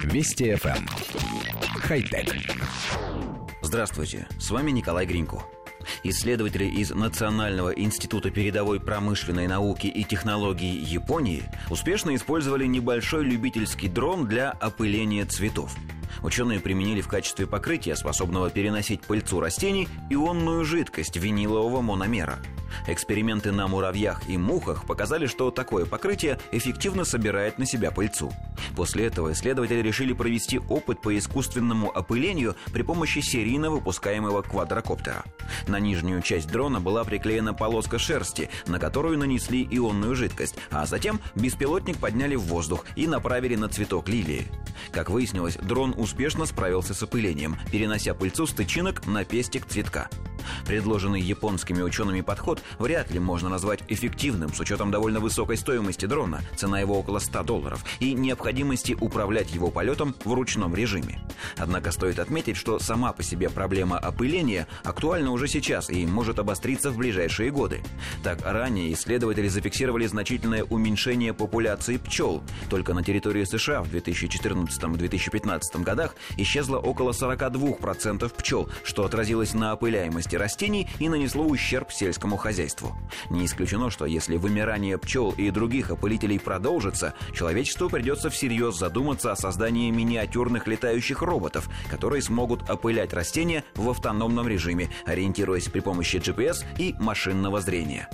Вести FM. Эм. Хай-тек. Здравствуйте, с вами Николай Гринько. Исследователи из Национального института передовой промышленной науки и технологий Японии успешно использовали небольшой любительский дрон для опыления цветов. Ученые применили в качестве покрытия, способного переносить пыльцу растений, ионную жидкость винилового мономера – Эксперименты на муравьях и мухах показали, что такое покрытие эффективно собирает на себя пыльцу. После этого исследователи решили провести опыт по искусственному опылению при помощи серийно выпускаемого квадрокоптера. На нижнюю часть дрона была приклеена полоска шерсти, на которую нанесли ионную жидкость, а затем беспилотник подняли в воздух и направили на цветок лилии. Как выяснилось, дрон успешно справился с опылением, перенося пыльцу с тычинок на пестик цветка. Предложенный японскими учеными подход вряд ли можно назвать эффективным с учетом довольно высокой стоимости дрона, цена его около 100 долларов, и необходимости управлять его полетом в ручном режиме. Однако стоит отметить, что сама по себе проблема опыления актуальна уже сейчас и может обостриться в ближайшие годы. Так, ранее исследователи зафиксировали значительное уменьшение популяции пчел. Только на территории США в 2014-2015 годах исчезло около 42% пчел, что отразилось на опыляемости плодородности растений и нанесло ущерб сельскому хозяйству. Не исключено, что если вымирание пчел и других опылителей продолжится, человечеству придется всерьез задуматься о создании миниатюрных летающих роботов, которые смогут опылять растения в автономном режиме, ориентируясь при помощи GPS и машинного зрения.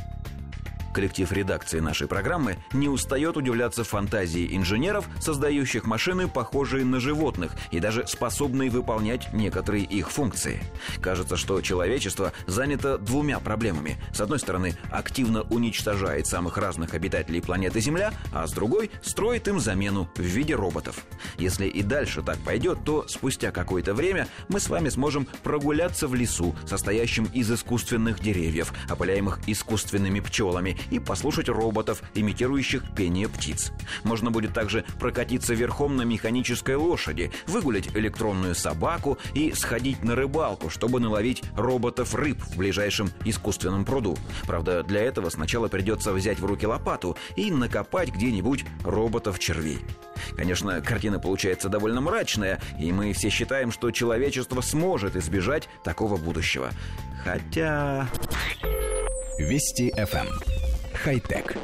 Коллектив редакции нашей программы не устает удивляться фантазии инженеров, создающих машины, похожие на животных и даже способные выполнять некоторые их функции. Кажется, что человечество занято двумя проблемами. С одной стороны, активно уничтожает самых разных обитателей планеты Земля, а с другой строит им замену в виде роботов. Если и дальше так пойдет, то спустя какое-то время мы с вами сможем прогуляться в лесу, состоящем из искусственных деревьев, опыляемых искусственными пчелами, и послушать роботов, имитирующих пение птиц. Можно будет также прокатиться верхом на механической лошади, выгулять электронную собаку и сходить на рыбалку, чтобы наловить роботов-рыб в ближайшем искусственном пруду. Правда, для этого сначала придется взять в руки лопату и накопать где-нибудь роботов-червей. Конечно, картина получается довольно мрачная, и мы все считаем, что человечество сможет избежать такого будущего. Хотя... Вести FM хай-тек.